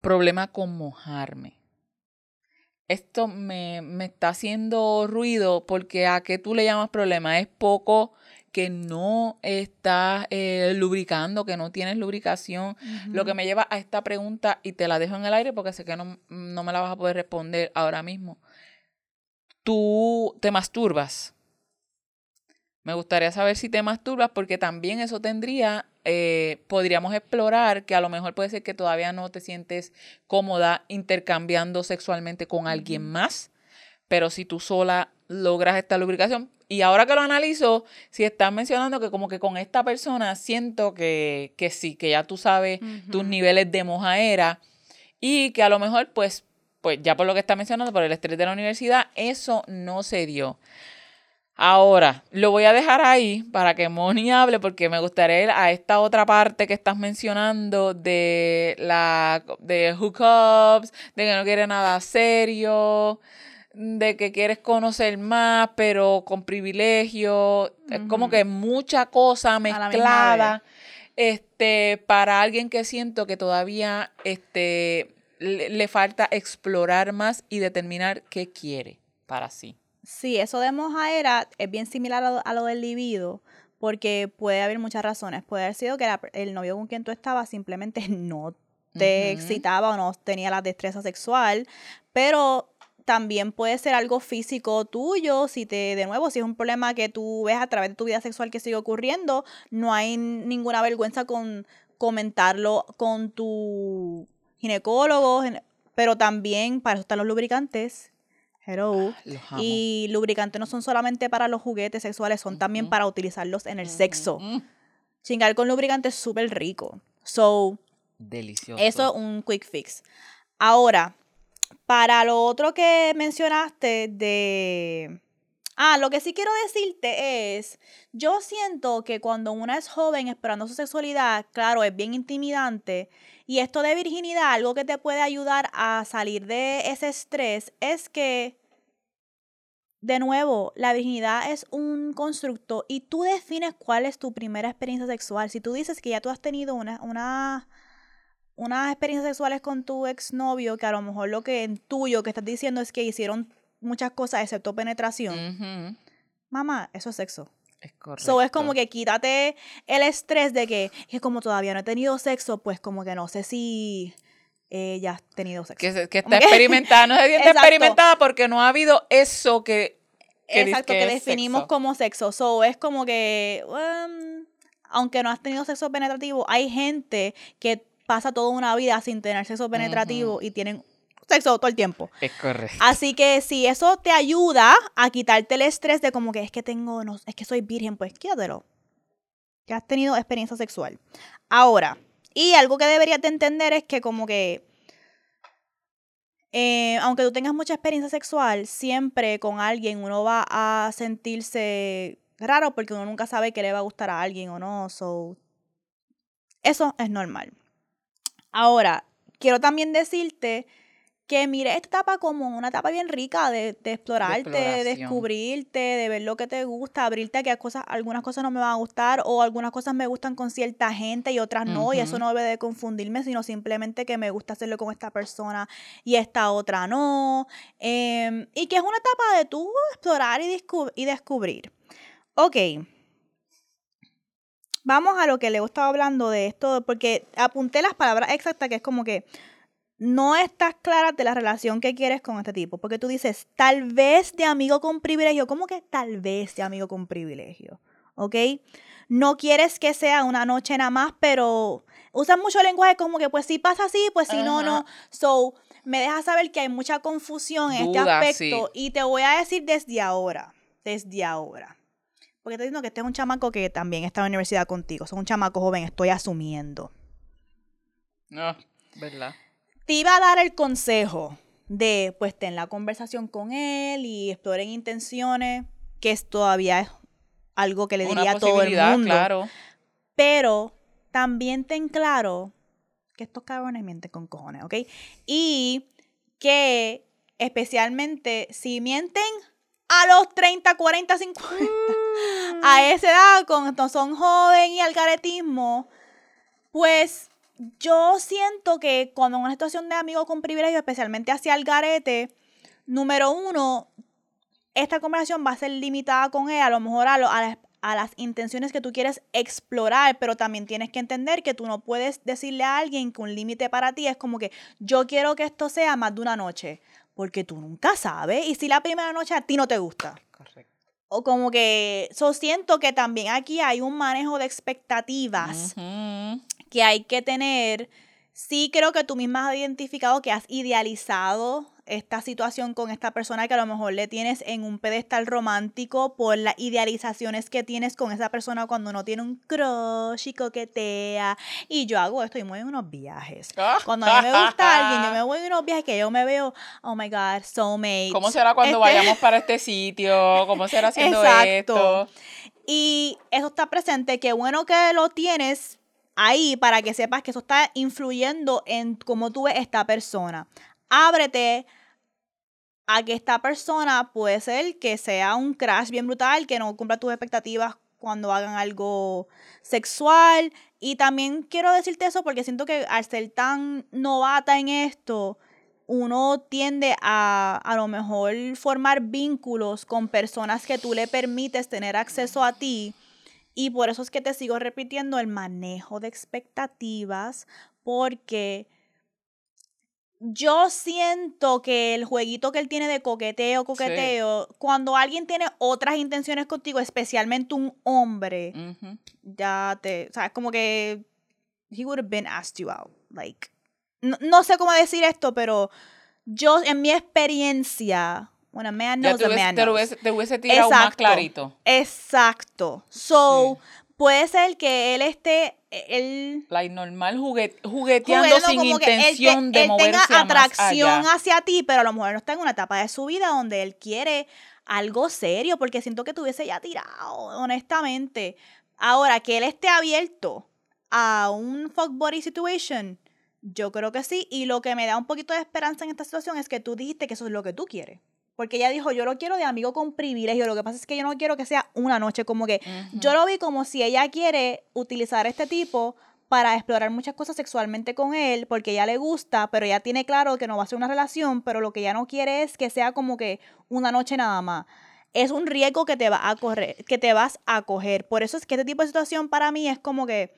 problema con mojarme. Esto me, me, está haciendo ruido porque a qué tú le llamas problema es poco que no estás eh, lubricando, que no tienes lubricación. Lo que me lleva a esta pregunta, y te la dejo en el aire porque sé que no, no me la vas a poder responder ahora mismo. ¿Tú te masturbas? Me gustaría saber si te masturbas porque también eso tendría eh, podríamos explorar que a lo mejor puede ser que todavía no te sientes cómoda intercambiando sexualmente con alguien más, pero si tú sola logras esta lubricación, y ahora que lo analizo, si estás mencionando que como que con esta persona siento que, que sí, que ya tú sabes tus niveles de mojaera y que a lo mejor pues, pues ya por lo que estás mencionando, por el estrés de la universidad, eso no se dio. Ahora, lo voy a dejar ahí para que Moni hable porque me gustaría ir a esta otra parte que estás mencionando de la de hookups, de que no quiere nada serio, de que quieres conocer más, pero con privilegio, es como que mucha cosa mezclada. Este, para alguien que siento que todavía este le, le falta explorar más y determinar qué quiere para sí. Sí, eso de mojaera es bien similar a lo, del libido, porque puede haber muchas razones. Puede haber sido que el novio con quien tú estabas simplemente no te excitaba o no tenía la destreza sexual, pero también puede ser algo físico tuyo, si te, de nuevo, si es un problema que tú ves a través de tu vida sexual que sigue ocurriendo, no hay ninguna vergüenza con comentarlo con tu ginecólogo, pero también para eso están los lubricantes Hello. Ah, y lubricantes no son solamente para los juguetes sexuales, son también para utilizarlos en el sexo. Chingar con lubricante es súper rico. So, delicioso. Eso es un quick fix. Ahora, para lo otro que mencionaste de Ah, lo que sí quiero decirte es, yo siento que cuando una es joven esperando su sexualidad, claro, es bien intimidante. Y esto de virginidad, algo que te puede ayudar a salir de ese estrés es que, de nuevo, la virginidad es un constructo y tú defines cuál es tu primera experiencia sexual. Si tú dices que ya tú has tenido una, una, unas experiencias sexuales con tu exnovio, que a lo mejor lo que en tuyo que estás diciendo es que hicieron muchas cosas excepto penetración. Mamá, eso es sexo. Es correcto. So es como que quítate el estrés de que, como todavía no he tenido sexo, pues como que no sé si ella ha tenido sexo. Que, está experimentada, no se siente experimentada porque no ha habido eso que. Exacto, que, definimos como sexo. So es como que, um, aunque no has tenido sexo penetrativo, hay gente que pasa toda una vida sin tener sexo penetrativo y tienen sexo todo el tiempo. Es correcto. Así que si eso te ayuda a quitarte el estrés de como que es que tengo, no, es que soy virgen, pues quédatelo. Que has tenido experiencia sexual. Ahora, y algo que deberías de entender es que como que, eh, aunque tú tengas mucha experiencia sexual, siempre con alguien uno va a sentirse raro porque uno nunca sabe que le va a gustar a alguien o no. So, eso es normal. Ahora, quiero también decirte que mire esta etapa como una etapa bien rica de, de explorarte, de descubrirte, de ver lo que te gusta, abrirte a que cosas, algunas cosas no me van a gustar o algunas cosas me gustan con cierta gente y otras no, y eso no debe de confundirme, sino simplemente que me gusta hacerlo con esta persona y esta otra no, em, y que es una etapa de tú explorar y, y descubrir. Ok. Vamos a lo que le he estado hablando de esto, porque apunté las palabras exactas, que es como que no estás clara de la relación que quieres con este tipo, porque tú dices, tal vez de amigo con privilegio, ¿cómo que tal vez de amigo con privilegio? ¿Ok? No quieres que sea una noche nada más, pero usan mucho lenguaje como que pues si pasa así, pues si no, Ajá. no. So, me deja saber que hay mucha confusión en este aspecto. sí. Y te voy a decir desde ahora, desde ahora. Porque te digo que este es un chamaco que también está en la universidad contigo. Es un chamaco joven, estoy asumiendo. No, ¿verdad? Te iba a dar el consejo de, pues, ten la conversación con él y exploren intenciones, que es todavía es algo que le diría a todo el mundo. claro. Pero también ten claro que estos cabrones mienten con cojones, ¿ok? Y que especialmente si mienten a los 30, 40, 50, a esa edad, cuando son joven y al caretismo, pues yo siento que cuando en una situación de amigo con privilegio, especialmente hacia el garete, número uno, esta conversación va a ser limitada con él, a lo mejor a, lo- a las, a las intenciones que tú quieres explorar, pero también tienes que entender que tú no puedes decirle a alguien que un límite para ti es como que yo quiero que esto sea más de una noche, porque tú nunca sabes y si la primera noche a ti no te gusta. Correcto. O como que, so siento que también aquí hay un manejo de expectativas que hay que tener. Sí creo que tú misma has identificado que has idealizado esta situación con esta persona que a lo mejor le tienes en un pedestal romántico por las idealizaciones que tienes con esa persona cuando uno tiene un crush y coquetea. Y yo hago esto y me voy en unos viajes. Cuando a mí me gusta alguien, yo me voy en unos viajes que yo me veo, oh my God, soulmate. ¿Cómo será cuando Este- vayamos para este sitio? ¿Cómo será haciendo Exacto. esto? Y eso está presente, qué bueno que lo tienes ahí para que sepas que eso está influyendo en cómo tú ves esta persona. Ábrete a que esta persona puede ser que sea un crash bien brutal, que no cumpla tus expectativas cuando hagan algo sexual. Y también quiero decirte eso porque siento que al ser tan novata en esto, uno tiende a a lo mejor formar vínculos con personas que tú le permites tener acceso a ti. Y por eso es que te sigo repitiendo el manejo de expectativas, porque yo siento que el jueguito que él tiene de coqueteo, coqueteo, cuando alguien tiene otras intenciones contigo, especialmente un hombre, ya te, o sea, es como que he would have been asked you out, like, no, no sé cómo decir esto, pero yo en mi experiencia, when a man Ya knows, te a te lo knows. hubiese, te hubiese tirado más Exacto. clarito. Exacto. So, puede ser que él esté, él Like normal juguet- jugueteando sin como que él te- intención de él moverse tenga más atracción allá. hacia ti, pero a lo mejor no está en una etapa de su vida donde él quiere algo serio, porque siento que tuviese ya tirado, honestamente. Ahora, que él esté abierto a un fuck body situation, yo creo que sí. Y lo que me da un poquito de esperanza en esta situación es que tú dijiste que eso es lo que tú quieres. Porque ella dijo, yo lo quiero de amigo con privilegio. Lo que pasa es que yo no quiero que sea una noche. Como que yo lo vi como si ella quiere utilizar este tipo para explorar muchas cosas sexualmente con él, porque ella le gusta, pero ella tiene claro que no va a ser una relación, pero lo que ella no quiere es que sea como que una noche nada más. Es un riesgo que te va a correr, que te vas a coger. Por eso es que este tipo de situación para mí es como que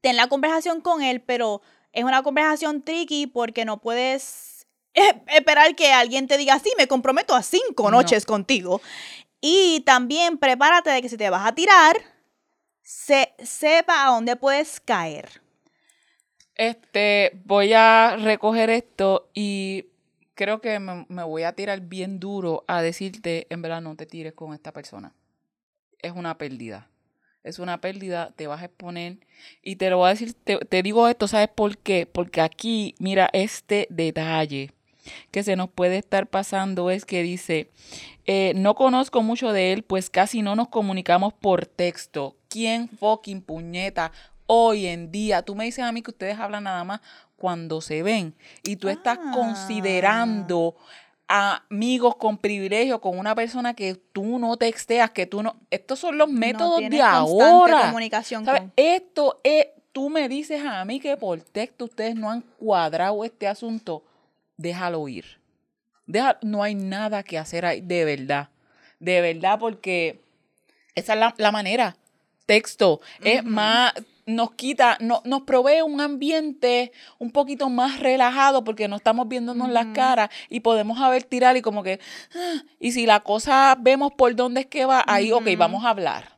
ten la conversación con él, pero es una conversación tricky porque no puedes esperar que alguien te diga, sí, me comprometo a cinco No. noches contigo. Y también prepárate de que si te vas a tirar, se, sepa a dónde puedes caer. Este, voy a recoger esto y creo que me, me voy a tirar bien duro a decirte, en verdad, no te tires con esta persona. Es una pérdida. Es una pérdida, te vas a exponer. Y te lo voy a decir, te, te digo esto, ¿sabes por qué? Porque aquí, mira, este detalle que se nos puede estar pasando es que dice, eh, no conozco mucho de él, pues casi no nos comunicamos por texto. ¿Quién fucking puñeta hoy en día? Tú me dices a mí que ustedes hablan nada más cuando se ven y tú estás Ah. considerando a amigos con privilegio con una persona que tú no texteas, que tú no... Estos son los métodos no de ahora. comunicación ¿Sabes? con- Esto es, tú me dices a mí que por texto ustedes no han cuadrado este asunto. Déjalo ir. Deja, no hay nada que hacer ahí, de verdad. De verdad, porque esa es la, la manera. Texto es más, nos quita, no, nos provee un ambiente un poquito más relajado porque no estamos viéndonos las caras y podemos haber tirar y como que, ah, y si la cosa vemos por dónde es que va, ahí, ok, Ujú. vamos a hablar.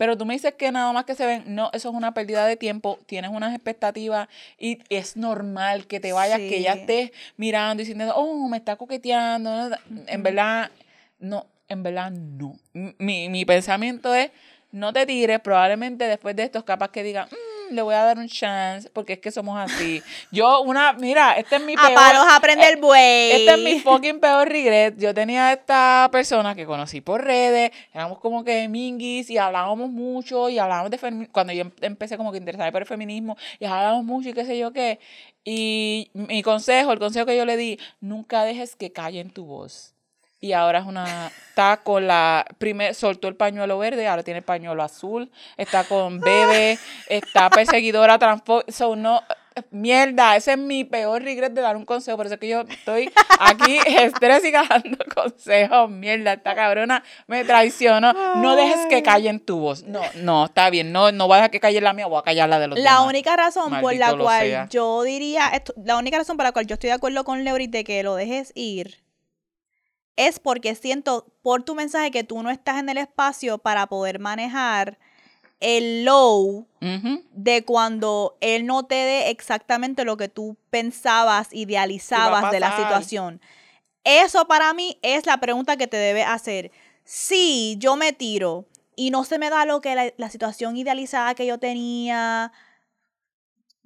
Pero tú me dices que nada más que se ven, no, eso es una pérdida de tiempo, tienes unas expectativas y es normal que te vayas, que ya estés mirando y diciendo, oh, me está coqueteando. En verdad, no, en verdad no. Mi, mi pensamiento es, no te tires, probablemente después de esto es capaz que digan, "Mm, le voy a dar un chance, porque es que somos así. Yo, una, mira, este es mi A peor... palos aprende el buey. Este es mi fucking peor regret. Yo tenía esta persona que conocí por redes, éramos como que minguis y hablábamos mucho y hablábamos de feminismo. Cuando yo em- empecé como que interesarme por el feminismo y hablábamos mucho y qué sé yo qué. Y mi consejo, el consejo que yo le di, nunca dejes que callen tu voz. Y ahora es una. Está con la. Primer, soltó el pañuelo verde, ahora tiene el pañuelo azul. Está con bebé. Está perseguidora transfo. So, no. Mierda, ese es mi peor regret de dar un consejo. Por eso es que yo estoy aquí estrésica dando consejos. Mierda, esta cabrona me traicionó. No dejes que callen tu voz. No, no, está bien. No, no voy a dejar que calle la mía, voy a callar la de los La demás. única razón por la cual sea. yo diría, esto- la única razón por la cual yo estoy de acuerdo con Leury de que lo dejes ir es porque siento por tu mensaje que tú no estás en el espacio para poder manejar el low de cuando él no te dé exactamente lo que tú pensabas, idealizabas de la situación. Eso para mí es la pregunta que te debe hacer. Si yo me tiro y no se me da lo que la, la situación idealizada que yo tenía,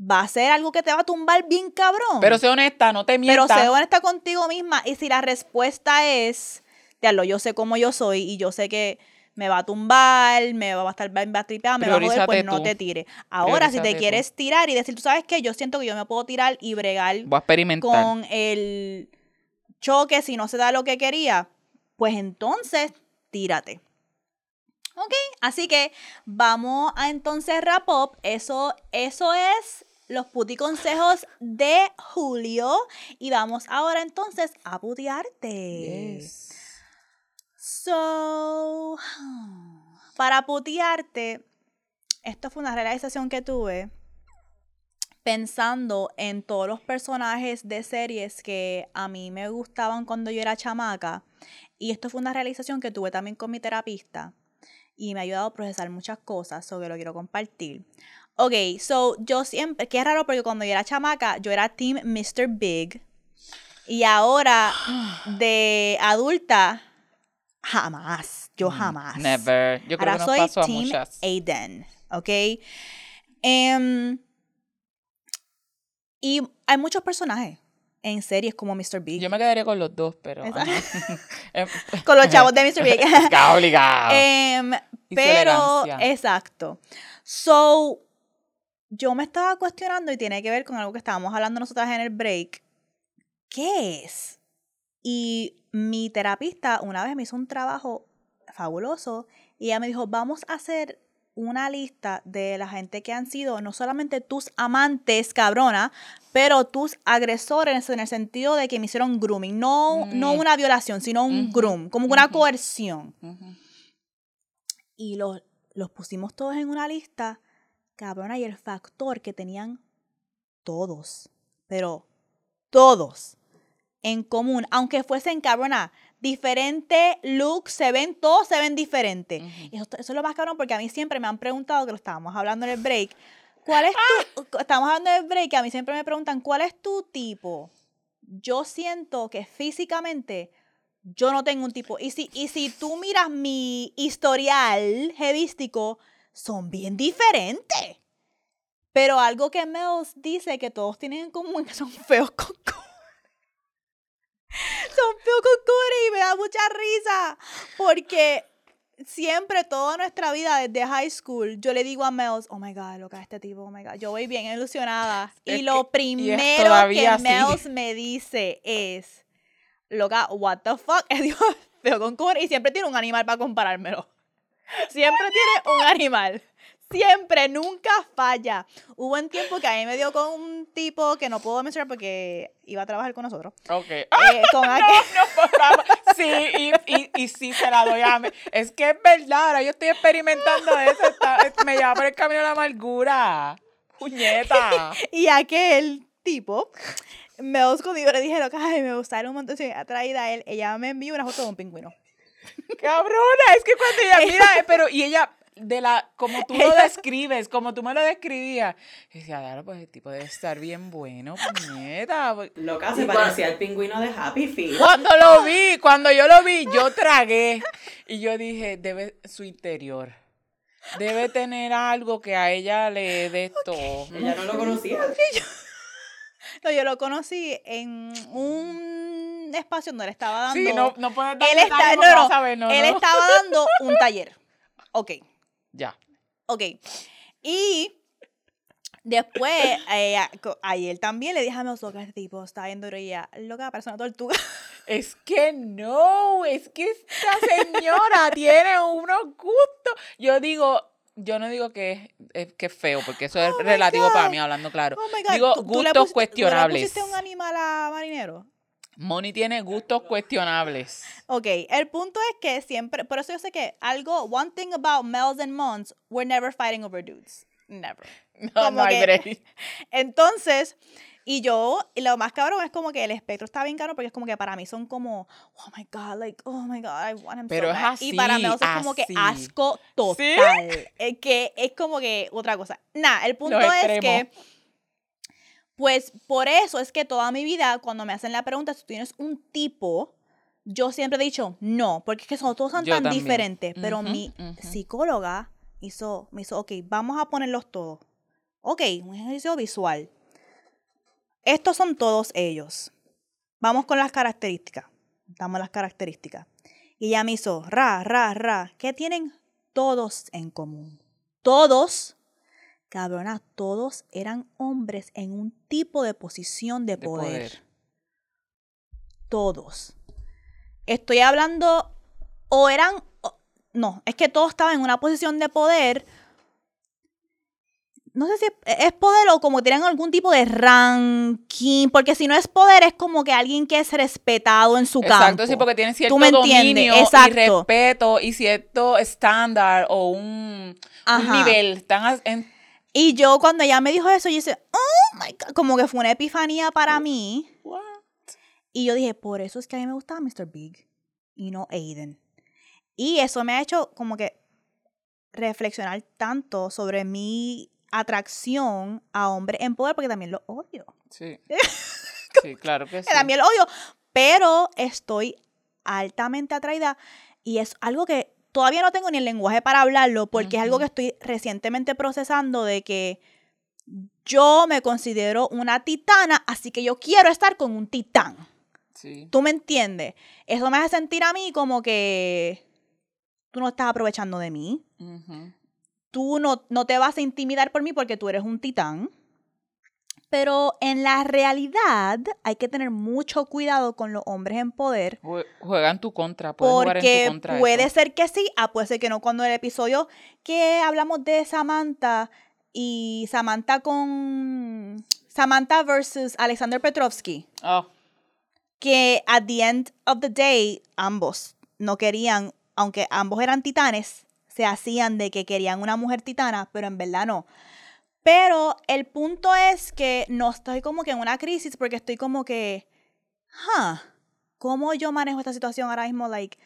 va a ser algo que te va a tumbar bien cabrón. Pero sé honesta, no te Pero mientas. sé honesta contigo misma. Y si la respuesta es, diablo, yo sé cómo yo soy y yo sé que me va a tumbar, me va a estar va a tripear, me va a joder, pues no te tires. Ahora, si te tú. quieres tirar y decir, tú sabes qué, yo siento que yo me puedo tirar y bregar Voy a experimentar. con el choque si no se da lo que quería, pues entonces tírate. Ok, así que vamos a entonces wrap up. Eso, eso es los puti consejos de Julio. Y vamos ahora entonces a putearte. Yes. So, para putearte, esto fue una realización que tuve pensando en todos los personajes de series que a mí me gustaban cuando yo era chamaca. Y esto fue una realización que tuve también con mi terapista. Y me ha ayudado a procesar muchas cosas, sobre lo quiero compartir. Ok, so yo siempre, que es raro porque cuando yo era chamaca, yo era Team Mr. Big. Y ahora, de adulta, jamás. Yo jamás. Mm, Never. Yo creo Ahora que nos soy pasó a Team muchas. Aiden, ¿ok? Em, y hay muchos personajes en series como Mr. Big. Yo me quedaría con los dos, pero. Ajá. Em, Con los chavos de Mr. Big. Obligado, su pero, exacto. So, yo me estaba cuestionando y tiene que ver con algo que estábamos hablando nosotras en el break. ¿Qué es? Y mi terapista una vez me hizo un trabajo fabuloso y ella me dijo, vamos a hacer una lista de la gente que han sido no solamente tus amantes, cabrona, pero tus agresores en el sentido de que me hicieron grooming. No, no Mm. una violación, sino un groom, como una coerción. Y los, los pusimos todos en una lista, cabrona, y el factor que tenían todos, pero todos en común, aunque fuesen, cabrona, diferentes looks, se ven, todos se ven diferentes. Y eso, eso es lo más cabrón porque a mí siempre me han preguntado, que lo estábamos hablando en el break, ¿cuál es tu, estamos hablando del break, y a mí siempre me preguntan, ¿cuál es tu tipo? Yo siento que físicamente yo no tengo un tipo. Y si, y si tú miras mi historial hevístico, son bien diferentes. Pero algo que Mels dice que todos tienen en común que son feos con. Son con cojones y me da mucha risa. Porque siempre, toda nuestra vida, desde high school, yo le digo a Mels, oh my God, loca, este tipo, oh my God. Yo voy bien ilusionada. Es y lo que- y primero que. Mels me dice es, loca, what the fuck, es Dios feo con. Y siempre tiene un animal para comparármelo. Siempre tiene un animal. Siempre, nunca falla. Hubo un tiempo que a mí me dio con un tipo que no puedo mencionar porque iba a trabajar con nosotros. Ok. Eh, con aquel- No. Sí, y, y, y sí se la doy a mí. Es que es verdad, ahora yo estoy experimentando eso. está- me lleva por el camino de la amargura. Puñeta. Y aquel tipo me y yo le dije, loca, ay, me gustaron un montón, estoy atraída a él. Ella me envió una foto de un pingüino. Cabrona, es que cuando ella mira, pero y ella de la, como tú lo describes, como tú me lo describías. Y decía, claro, pues el tipo debe estar bien bueno, puñeta. pues". Loca, se parecía al pingüino de Happy Feet. Cuando lo vi, cuando yo lo vi, yo tragué. Y yo dije, debe, su interior. Debe tener algo que a ella le dé todo. Ella no lo conocía. No, yo lo conocí en un espacio donde él estaba dando. Sí, no, no puedes dar él está, no, no, no, él estaba dando un taller. Ok, Ya. ok. Y después, eh, ayer también le dije a mi loca, este tipo está viendo y ella, loca, parece una tortuga. Es que no, es que esta señora tiene unos gustos. Yo digo, yo no digo que es, que es feo, porque eso es Oh relativo para mí, hablando claro. Oh. Digo, ¿tú- tú le gustos cuestionables. ¿Tú le pusiste un animal a marinero? Moni tiene gustos cuestionables. Ok, el punto es que siempre, por eso yo sé que algo, one thing about males and mons, we're never fighting over dudes. Never. No, Como no que-. Entonces, y yo, y lo más cabrón es como que el espectro está bien caro porque es como que para mí son como, oh my God, like, oh my God, I want him Pero so es bad. Y para mí así, es como que así. asco total. Es que es como que otra cosa. Nada, el punto Los es que, extremos. Pues por eso es que toda mi vida, cuando me hacen la pregunta si tú tienes un tipo, yo siempre he dicho no, porque es que son, todos son Yo tan también. diferentes. Pero mi psicóloga hizo, me hizo, ok, vamos a ponerlos todos. Ok, un ejercicio visual. Estos son todos ellos. Vamos con las características. Damos las características. Y ella me hizo, ra, ra, ra. ¿Qué tienen todos en común? Todos, cabrona, todos eran hombres en un tipo de posición de De poder. poder. Todos. Estoy hablando, o eran, o- no, es que todos estaban en una posición de poder. No sé si es, es poder o como tienen algún tipo de ranking, porque si no es poder es como que alguien que es respetado en su Exacto, campo. sí, porque tiene cierto dominio Exacto. y respeto y cierto estándar o un, un nivel. Están en- Y yo cuando ella me dijo eso, yo dije, oh my God, como que fue una epifanía para mí. Y yo dije, por eso es que a mí me gustaba Mr. Big y no Aiden. Y eso me ha hecho como que reflexionar tanto sobre mi atracción a hombres en poder, porque también lo odio. Sí. Sí, claro que sí. También lo odio, pero estoy altamente atraída y es algo que todavía no tengo ni el lenguaje para hablarlo, porque es algo que estoy recientemente procesando de que yo me considero una titana, así que yo quiero estar con un titán. Sí. ¿Tú me entiendes? Eso me hace sentir a mí como que tú no estás aprovechando de mí. Tú no, no te vas a intimidar por mí porque tú eres un titán. Pero en la realidad hay que tener mucho cuidado con los hombres en poder. Jue- Juega en tu contra, puedes jugar en tu Porque contra. puede eso. ser que sí, ah, puede ser que no. Cuando el episodio que hablamos de Samantha y Samantha con Samantha versus Alexander Petrovsky, Oh, que at the end of the day ambos no querían, aunque ambos eran titanes, se hacían de que querían una mujer titana, pero en verdad no. Pero el punto es que no estoy como que en una crisis porque estoy como que, huh, ¿cómo yo manejo esta situación ahora mismo? Like,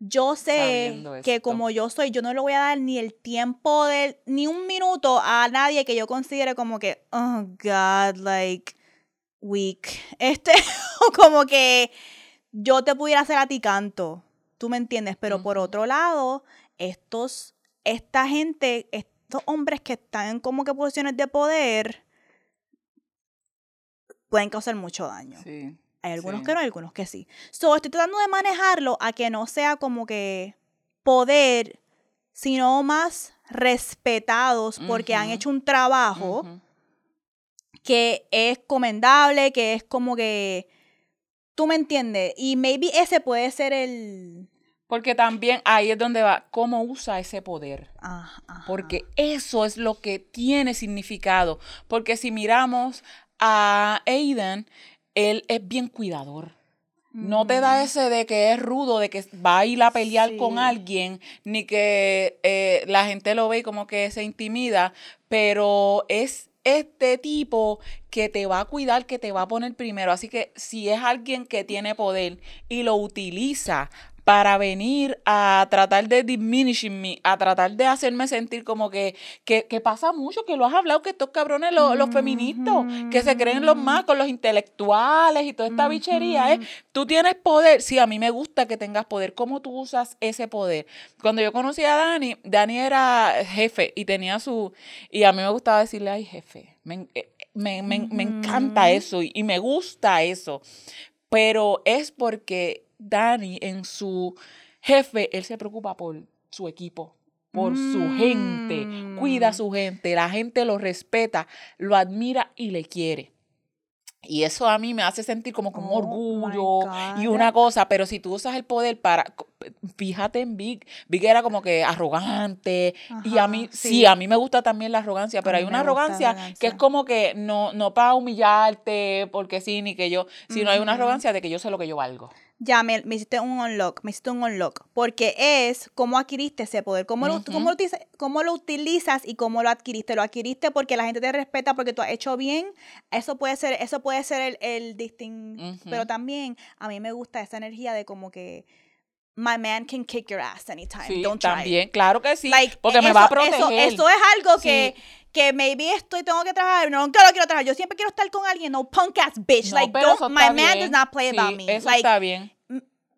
yo sé que como yo soy, yo no le voy a dar ni el tiempo de, ni un minuto a nadie que yo considere como que, oh God, like, weak. Este, o como que yo te pudiera hacer a ti canto. ¿Tú me entiendes? Pero por Ujú. otro lado, estos, esta gente, estos hombres que están en como que posiciones de poder, pueden causar mucho daño. sí. Hay algunos sí. que no, hay algunos que sí. So, estoy tratando de manejarlo a que no sea como que poder, sino más respetados porque han hecho un trabajo que es comendable, que es como que... Tú me entiendes. Y maybe ese puede ser el... Porque también ahí es donde va, cómo usa ese poder. Ajá. Porque eso es lo que tiene significado. Porque si miramos a Aiden, él es bien cuidador. No te da ese de que es rudo, de que va a ir a pelear con alguien, ni que eh, la gente lo ve y como que se intimida, pero es este tipo que te va a cuidar, que te va a poner primero. Así que si es alguien que tiene poder y lo utiliza para venir a tratar de diminishing me, a tratar de hacerme sentir como que, que, que pasa mucho, que lo has hablado, que estos cabrones, los, los feministas, que se creen los más con los intelectuales y toda esta bichería, ¿eh? Tú tienes poder, sí, a mí me gusta que tengas poder, ¿cómo tú usas ese poder? Cuando yo conocí a Dani, Dani era jefe y tenía su, y a mí me gustaba decirle, ay jefe, me, eh, me, me, me encanta eso y, y me gusta eso, pero es porque Dani en su jefe, él se preocupa por su equipo, por su gente, cuida a Mm. su gente, la gente lo respeta, lo admira y le quiere. Y eso a mí me hace sentir como un Oh, orgullo y una cosa, pero si tú usas el poder para, fíjate en Big, Big era como que arrogante y a mí, sí. sí. a mí me gusta también la arrogancia, pero hay una arrogancia, que es como que no, no para humillarte, porque sí, ni que yo, sino hay una Ujú. arrogancia de que yo sé lo que yo valgo. Ya, me, me hiciste un unlock, me hiciste un unlock, porque es cómo adquiriste ese poder, cómo, lo, Ujú. cómo, lo, cómo lo utilizas y cómo lo adquiriste. Lo adquiriste porque la gente te respeta, porque tú has hecho bien, eso puede ser, eso puede ser el, el distinct, Ujú. pero también a mí me gusta esa energía de como que my man can kick your ass anytime, Sí, don't try también, claro que sí, Like, porque me eso- va a proteger. Eso, eso es algo que, Sí. Que maybe estoy, tengo que trabajar, no quiero, quiero trabajar. Yo siempre quiero estar con alguien, no punk ass bitch. No, like, don't, my man does not play Sí, about me. Eso like, está bien.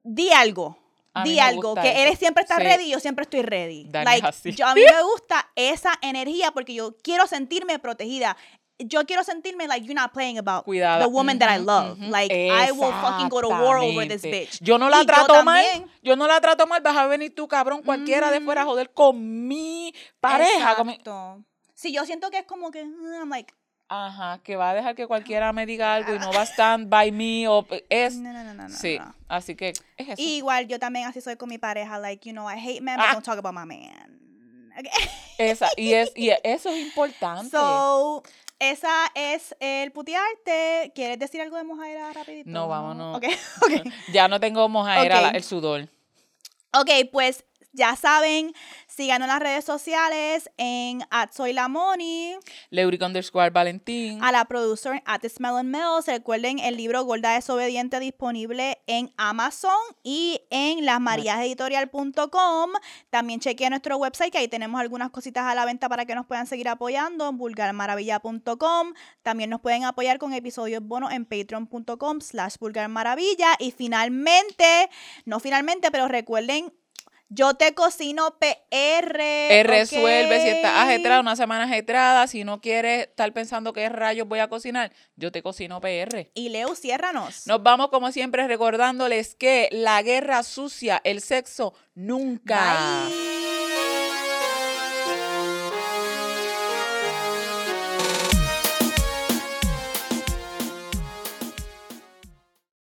di algo. A Di algo, que eso. él siempre está Sí. ready y yo siempre estoy ready. Dani like, yo, a mí me gusta esa energía porque yo quiero sentirme protegida. Yo quiero sentirme like you're not playing about the woman that I love. Like I will fucking go to war over this bitch. Yo no la Y yo trato mal. Yo no la trato mal. Vas a venir tú, cabrón, cualquiera de fuera a joder con mi pareja. con mi- Exacto. Si yo siento que es como que uh, I'm like Ajá, que va a dejar que cualquiera me diga algo y no va a stand by me o es. no, no, no, no, no. sí, no. así que es eso. Igual yo también así soy con mi pareja, like, you know, I hate men, but Ah. don't talk about my man. Okay. Esa, y, es, y eso es importante. So, esa es el putearte. ¿Quieres decir algo de mojaera rapidito? No, vámonos. Ok, ok. ya no tengo mojaera, el sudor. Ok, pues ya saben, síganos en las redes sociales en at soy la Moni, Leuric underscore Valentín. a la producer at Smell and Mills. Recuerden el libro Gorda Desobediente disponible en Amazon y en lasmariaseditorial.com. También chequea nuestro website que ahí tenemos algunas cositas a la venta para que nos puedan seguir apoyando en vulgarmaravilla.com. También nos pueden apoyar con episodios bonos en patreon.com slash vulgarmaravilla. Y finalmente, no finalmente, pero recuerden yo te cocino PR. Eh, resuelve si estás ajetrada, una semana ajetrada, si no quieres estar pensando qué rayos voy a cocinar, yo te cocino PR. Y Leo, ciérranos. Nos vamos como siempre recordándoles que la guerra sucia, el sexo, nunca. Bye.